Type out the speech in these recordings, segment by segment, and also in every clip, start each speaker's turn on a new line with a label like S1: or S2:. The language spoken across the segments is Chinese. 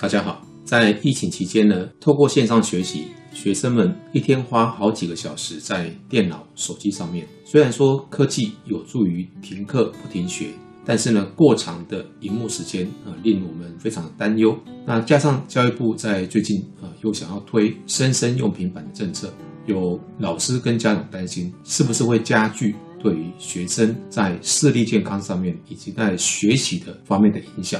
S1: 大家好，在疫情期间呢，透过线上学习，学生们一天花好几个小时在电脑、手机上面。虽然说科技有助于停课不停学，但是呢，过长的荧幕时间啊，令我们非常担忧。那加上教育部在最近啊，又想要推生生用平板的政策，有老师跟家长担心，是不是会加剧对于学生在视力健康上面以及在学习的方面的影响？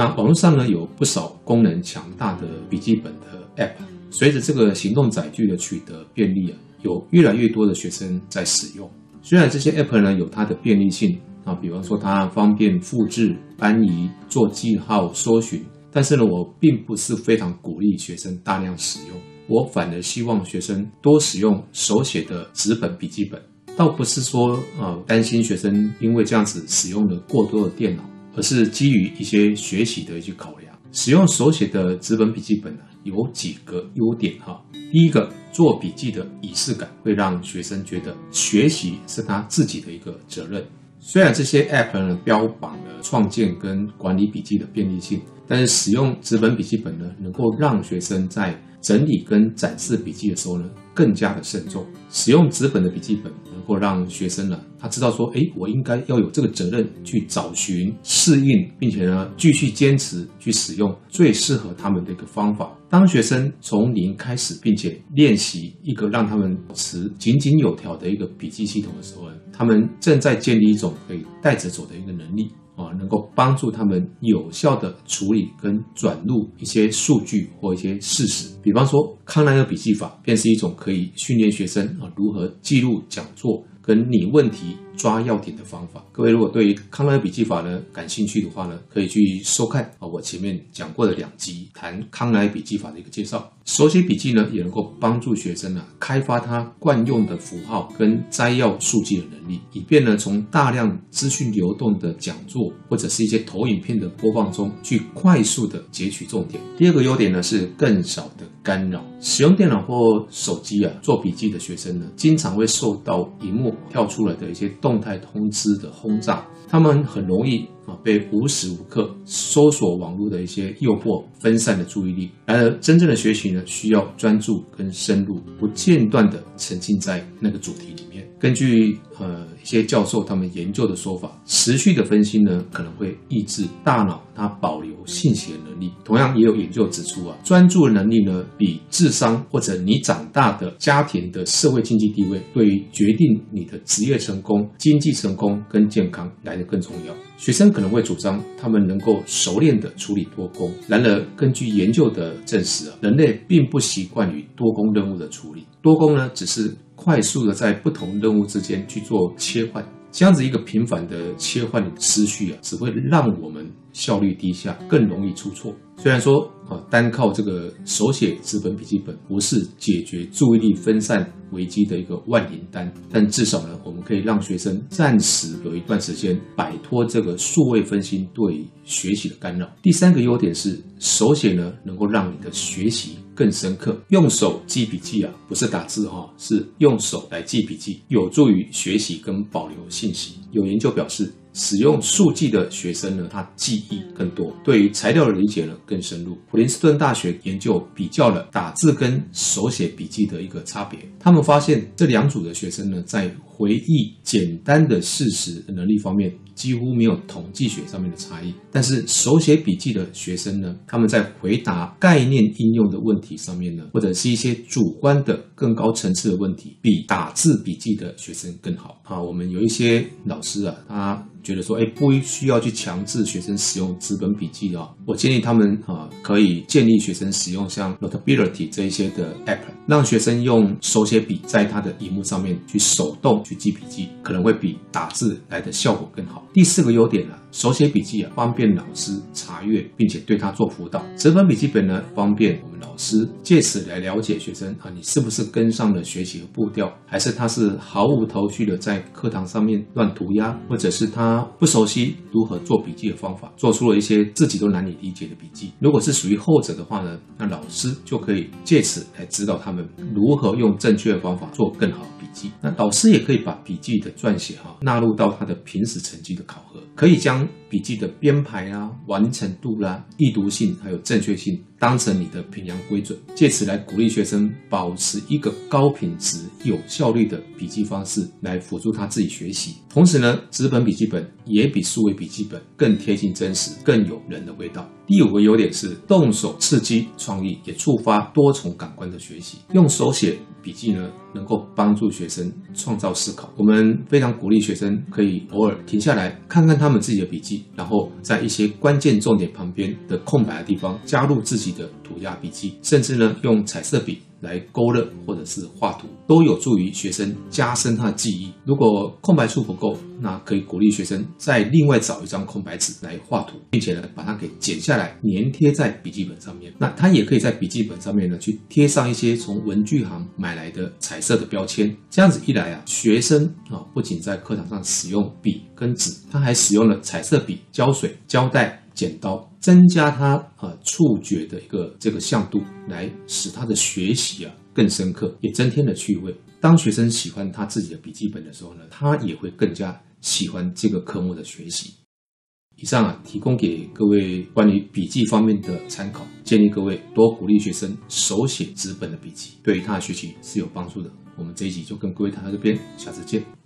S1: 那网络上呢，有不少功能强大的笔记本的 App，随着这个行动载具的取得便利啊，有越来越多的学生在使用。虽然这些 App 呢有它的便利性啊，比方说它方便复制、搬移、做记号、搜寻，但是呢，我并不是非常鼓励学生大量使用。我反而希望学生多使用手写的纸本笔记本，倒不是说啊担心学生因为这样子使用了过多的电脑。而是基于一些学习的一些考量，使用手写的纸本笔记本呢，有几个优点哈。第一个，做笔记的仪式感会让学生觉得学习是他自己的一个责任。虽然这些 App 呢标榜了创建跟管理笔记的便利性，但是使用纸本笔记本呢，能够让学生在整理跟展示笔记的时候呢，更加的慎重。使用纸本的笔记本或让学生呢，他知道说，哎，我应该要有这个责任去找寻、适应，并且呢，继续坚持去使用最适合他们的一个方法。当学生从零开始，并且练习一个让他们保持井井有条的一个笔记系统的时候呢，他们正在建立一种可以带着走的一个能力。啊，能够帮助他们有效地处理跟转入一些数据或一些事实。比方说，康奈尔笔记法便是一种可以训练学生啊如何记录讲座跟你问题。抓要点的方法，各位如果对于康奈尔笔记法呢感兴趣的话呢，可以去收看啊我前面讲过的两集谈康奈笔记法的一个介绍。手写笔记呢也能够帮助学生呢开发他惯用的符号跟摘要数据的能力，以便呢从大量资讯流动的讲座或者是一些投影片的播放中去快速的截取重点。第二个优点呢是更少的干扰。使用电脑或手机啊做笔记的学生呢，经常会受到荧幕跳出来的一些动动态通知的轰炸，他们很容易啊被无时无刻搜索网络的一些诱惑分散的注意力。然而，真正的学习呢，需要专注跟深入，不间断的沉浸在那个主题里面。根据呃一些教授他们研究的说法，持续的分心呢，可能会抑制大脑它保留信息的能力。同样也有研究指出啊，专注能力呢，比智商或者你长大的家庭的社会经济地位，对于决定你的职业成功、经济成功跟健康来得更重要。学生可能会主张他们能够熟练的处理多工，然而根据研究的证实啊，人类并不习惯于多工任务的处理。多工呢，只是快速的在不同任务之间去做切换，这样子一个频繁的切换的思绪啊，只会让我们效率低下，更容易出错。虽然说啊，单靠这个手写纸本笔记本不是解决注意力分散危机的一个万灵丹，但至少呢，我们可以让学生暂时有一段时间摆脱这个数位分心对学习的干扰。第三个优点是，手写呢能够让你的学习。更深刻，用手记笔记啊，不是打字哈，是用手来记笔记，有助于学习跟保留信息。有研究表示，使用速记的学生呢，他记忆更多，对于材料的理解呢更深入。普林斯顿大学研究比较了打字跟手写笔记的一个差别，他们发现这两组的学生呢，在回忆简单的事实的能力方面，几乎没有统计学上面的差异。但是手写笔记的学生呢，他们在回答概念应用的问题上面呢，或者是一些主观的更高层次的问题，比打字笔记的学生更好。啊，我们有一些老师啊，他。觉得说，哎，不需要去强制学生使用纸本笔记啊。我建议他们啊，可以建议学生使用像 Notability 这一些的 App，让学生用手写笔在他的荧幕上面去手动去记笔记，可能会比打字来的效果更好。第四个优点呢，手写笔记啊，方便老师查阅，并且对他做辅导。纸本笔记本呢，方便我们老师借此来了解学生啊，你是不是跟上了学习的步调，还是他是毫无头绪的在课堂上面乱涂鸦，或者是他。不熟悉如何做笔记的方法，做出了一些自己都难以理解的笔记。如果是属于后者的话呢，那老师就可以借此来指导他们如何用正确的方法做更好笔记。那老师也可以把笔记的撰写哈纳入到他的平时成绩的考核，可以将 time 笔记的编排啊、完成度啦、易读性还有正确性当成你的评量规准，借此来鼓励学生保持一个高品质、有效率的笔记方式，来辅助他自己学习。同时呢，纸本笔记本也比数位笔记本更贴近真实，更有人的味道。第五个优点是动手刺激创意，也触发多重感官的学习。用手写笔记呢，能够帮助学生创造思考。我们非常鼓励学生可以偶尔停下来看看他们自己的笔记然后在一些关键重点旁边的空白的地方加入自己的涂鸦笔记，甚至呢用彩色笔。来勾勒或者是画图，都有助于学生加深他的记忆。如果空白处不够，那可以鼓励学生再另外找一张空白纸来画图，并且呢把它给剪下来粘贴在笔记本上面。那他也可以在笔记本上面呢去贴上一些从文具行买来的彩色的标签。这样子一来啊，学生啊不仅在课堂上使用笔跟纸，他还使用了彩色笔、胶水、胶带。剪刀增加他啊触觉的一个这个向度，来使他的学习啊更深刻，也增添了趣味。当学生喜欢他自己的笔记本的时候呢，他也会更加喜欢这个科目的学习。以上啊，提供给各位关于笔记方面的参考，建议各位多鼓励学生手写纸本的笔记，对于他的学习是有帮助的。我们这一集就跟各位谈到这边，下次见。